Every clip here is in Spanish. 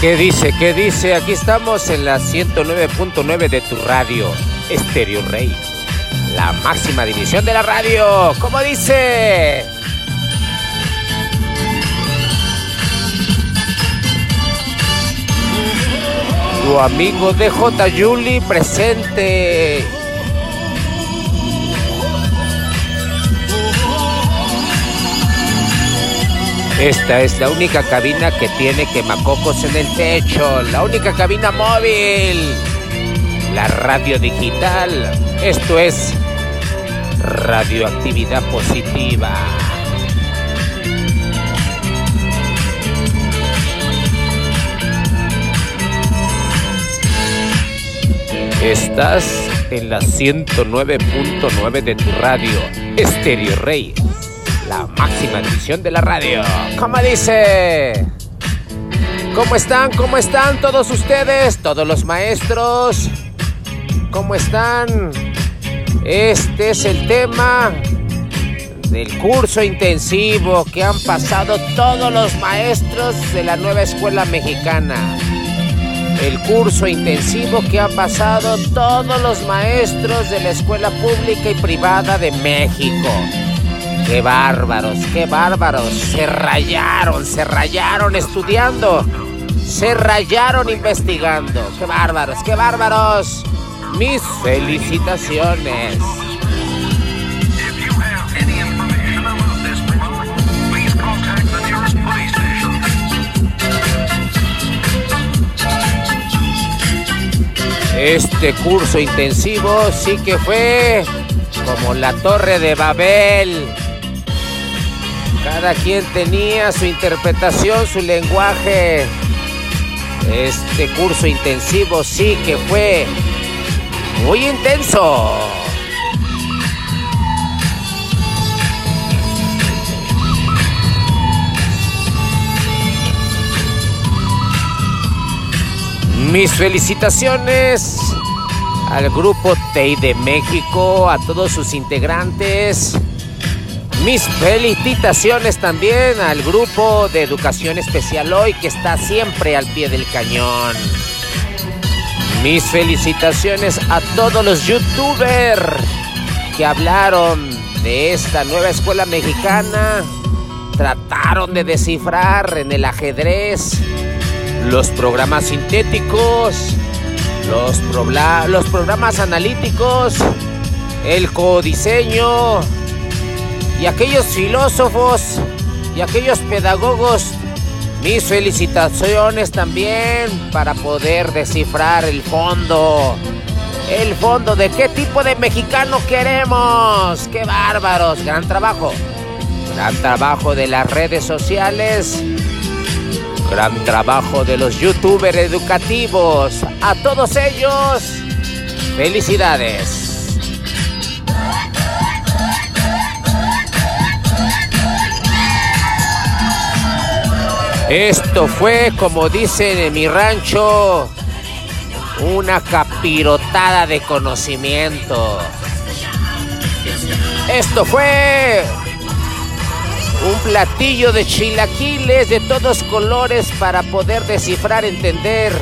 ¿Qué dice? ¿Qué dice? Aquí estamos en la 109.9 de tu radio, Estéreo Rey. La máxima división de la radio. ¿Cómo dice? Tu amigo DJ Yuli presente. Esta es la única cabina que tiene quemacocos en el techo, la única cabina móvil, la radio digital. Esto es radioactividad positiva. Estás en la 109.9 de tu radio, Estéreo Rey, la máxima división de la radio. ¿Cómo dice? ¿Cómo están? ¿Cómo están todos ustedes? Todos los maestros. ¿Cómo están? Este es el tema del curso intensivo que han pasado todos los maestros de la nueva escuela mexicana el curso intensivo que han pasado todos los maestros de la escuela pública y privada de México. ¡Qué bárbaros, qué bárbaros! Se rayaron, se rayaron estudiando, se rayaron investigando. ¡Qué bárbaros, qué bárbaros! Mis felicitaciones. Este curso intensivo sí que fue como la torre de Babel. Cada quien tenía su interpretación, su lenguaje. Este curso intensivo sí que fue muy intenso. Mis felicitaciones al grupo TEI de México, a todos sus integrantes. Mis felicitaciones también al grupo de Educación Especial Hoy que está siempre al pie del cañón. Mis felicitaciones a todos los youtubers que hablaron de esta nueva escuela mexicana. Trataron de descifrar en el ajedrez los programas sintéticos, los, los programas analíticos, el codiseño y aquellos filósofos y aquellos pedagogos. Mis felicitaciones también para poder descifrar el fondo. El fondo de qué tipo de mexicano queremos. ¡Qué bárbaros! Gran trabajo. Gran trabajo de las redes sociales Gran trabajo de los youtubers educativos. A todos ellos, felicidades. Esto fue, como dicen en mi rancho, una capirotada de conocimiento. Esto fue un platillo de chilaquiles de todos colores para poder descifrar, entender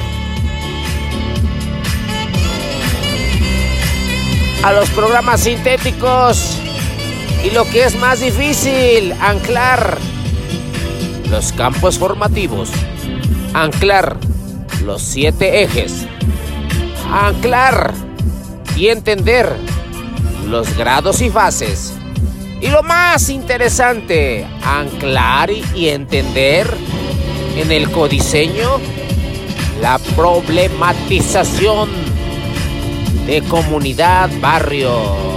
a los programas sintéticos y lo que es más difícil, anclar los campos formativos, anclar los siete ejes, anclar y entender los grados y fases y lo más interesante, anclar y entender en el codiseño la problematización de comunidad, barrio.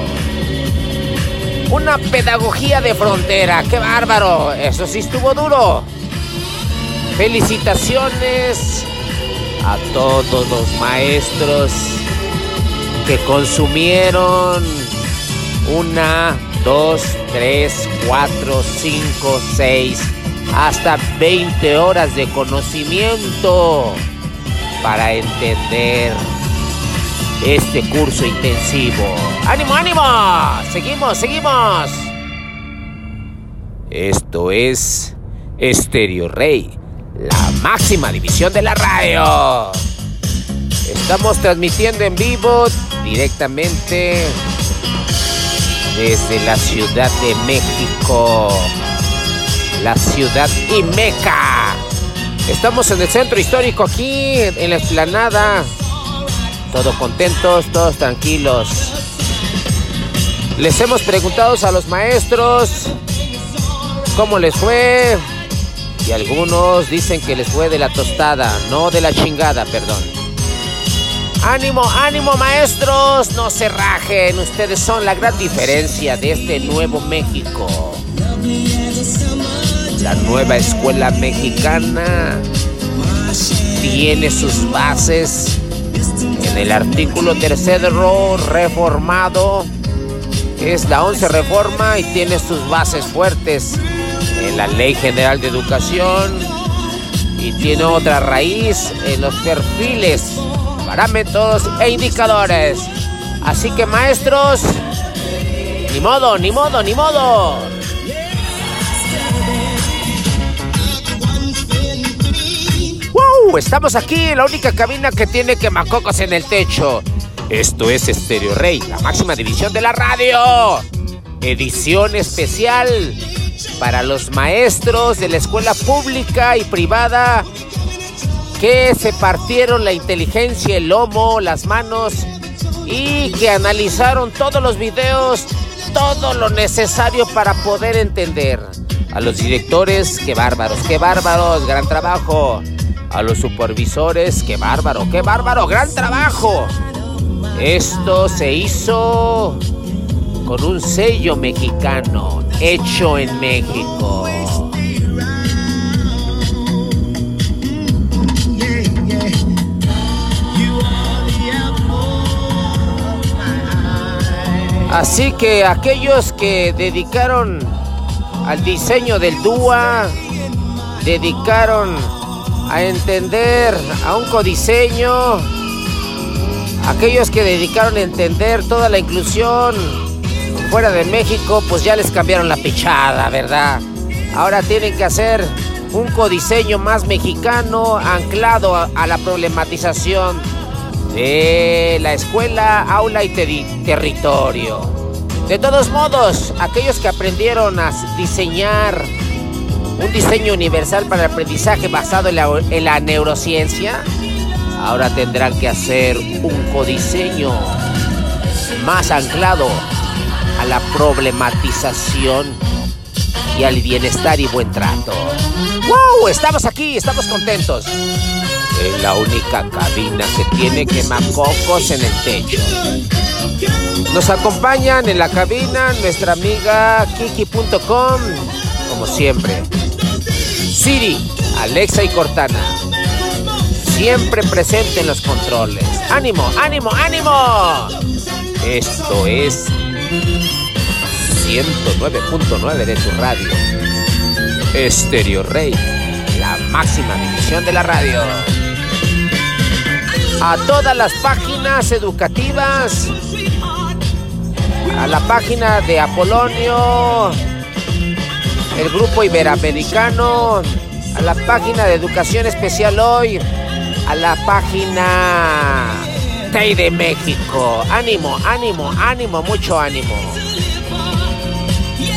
Una pedagogía de frontera, qué bárbaro, eso sí estuvo duro. Felicitaciones a todos los maestros que consumieron. Una 2, 3, 4, 5, 6, hasta 20 horas de conocimiento para entender este curso intensivo. ¡Ánimo, ánimo! Seguimos, seguimos. Esto es Estéreo Rey, la máxima división de la radio. Estamos transmitiendo en vivo directamente desde la Ciudad de México, la ciudad y Meca. Estamos en el centro histórico aquí, en la explanada. Todos contentos, todos tranquilos. Les hemos preguntado a los maestros cómo les fue. Y algunos dicen que les fue de la tostada, no de la chingada, perdón. Ánimo, ánimo maestros, no se rajen, ustedes son la gran diferencia de este nuevo México. La nueva escuela mexicana tiene sus bases en el artículo tercero reformado. Es la 11 reforma y tiene sus bases fuertes en la Ley General de Educación y tiene otra raíz en los perfiles parámetros e indicadores. Así que maestros, ni modo, ni modo, ni modo. ¡Wow! Estamos aquí en la única cabina que tiene quemacocos en el techo. Esto es Estéreo Rey, la máxima división de la radio. Edición especial para los maestros de la escuela pública y privada que se partieron la inteligencia, el lomo, las manos y que analizaron todos los videos, todo lo necesario para poder entender. A los directores, qué bárbaros, qué bárbaros, gran trabajo. A los supervisores, qué bárbaro, qué bárbaro, gran trabajo. Esto se hizo con un sello mexicano, hecho en México. Así que aquellos que dedicaron al diseño del DUA, dedicaron a entender a un codiseño, aquellos que dedicaron a entender toda la inclusión fuera de México, pues ya les cambiaron la pichada, ¿verdad? Ahora tienen que hacer un codiseño más mexicano, anclado a, la problematización de la escuela, aula y territorio. De todos modos, aquellos que aprendieron a diseñar un diseño universal para el aprendizaje basado en la, en la neurociencia, ahora tendrán que hacer un codiseño más anclado a la problematización y al bienestar y buen trato. ¡Wow! Estamos aquí, estamos contentos. Es la única cabina que tiene quemacocos en el techo. Nos acompañan en la cabina nuestra amiga Kiki.com, como siempre. Siri, Alexa y Cortana. Siempre presente en los controles. ¡Ánimo, ánimo, ánimo! Esto es 109.9 de tu radio. Estéreo Rey, la máxima división de la radio a todas las páginas educativas, a la página de Apolonio, el grupo iberoamericano, a la página de Educación Especial Hoy, a la página TEI de México. Ánimo, ánimo, ánimo, mucho ánimo.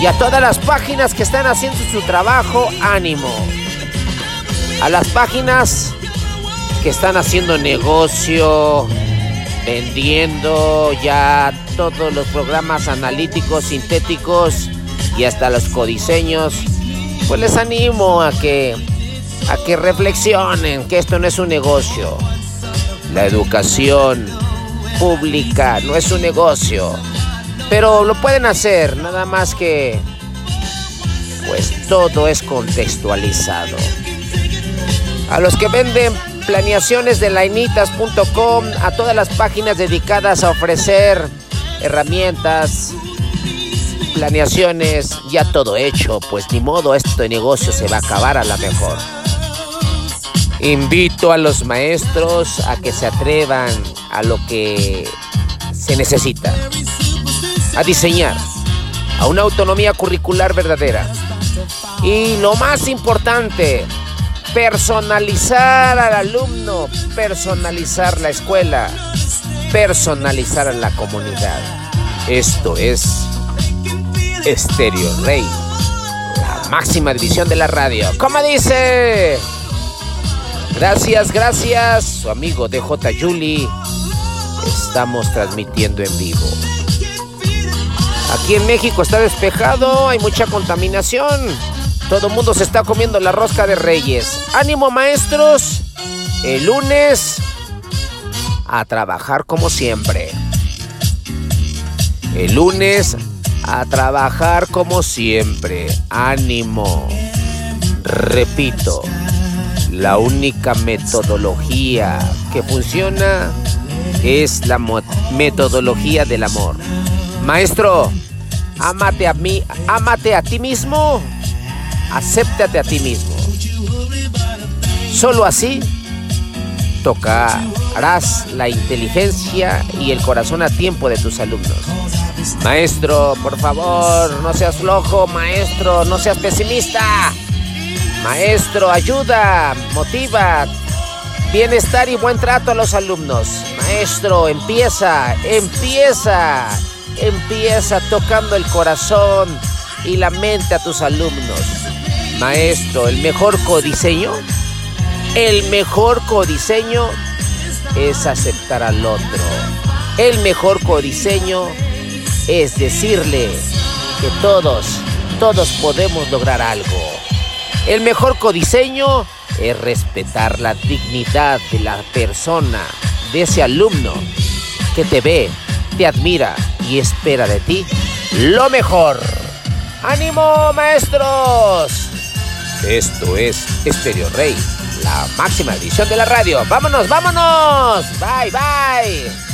Y a todas las páginas que están haciendo su trabajo, ánimo. A las páginas que están haciendo negocio, vendiendo ya todos los programas analíticos, sintéticos y hasta los codiseños, pues les animo a que a que reflexionen que esto no es un negocio. La educación pública no es un negocio, pero lo pueden hacer, nada más que pues todo es contextualizado. A los que venden planeaciones de lainitas.com, a todas las páginas dedicadas a ofrecer herramientas, planeaciones, ya todo hecho, pues ni modo, este negocio se va a acabar a la mejor. Invito a los maestros a que se atrevan a lo que se necesita, a diseñar, a una autonomía curricular verdadera. Y lo más importante, personalizar al alumno, personalizar la escuela, personalizar a la comunidad. Esto es Estéreo Rey, la máxima división de la radio. ¿Cómo dice? Gracias, gracias, su amigo DJ Julie. Estamos transmitiendo en vivo. Aquí en México está despejado, hay mucha contaminación. Todo el mundo se está comiendo la rosca de reyes. Ánimo maestros, el lunes a trabajar como siempre. El lunes a trabajar como siempre. Ánimo. Repito, la única metodología que funciona es la metodología del amor. Maestro, amate a mí, amate a ti mismo, acéptate a ti mismo. Solo así tocarás la inteligencia y el corazón a tiempo de tus alumnos. Maestro, por favor, no seas flojo, maestro, no seas pesimista. Maestro, ayuda, motiva, bienestar y buen trato a los alumnos. Maestro, empieza, empieza, empieza tocando el corazón y la mente a tus alumnos. Maestro, el mejor codiseño, el mejor codiseño es aceptar al otro. El mejor codiseño es decirle que todos, todos podemos lograr algo. El mejor codiseño es respetar la dignidad de la persona, de ese alumno que te ve, te admira y espera de ti lo mejor. ¡Ánimo, maestros! Esto es Estéreo Rey, la máxima edición de la radio. ¡Vámonos, vámonos! ¡Bye, bye!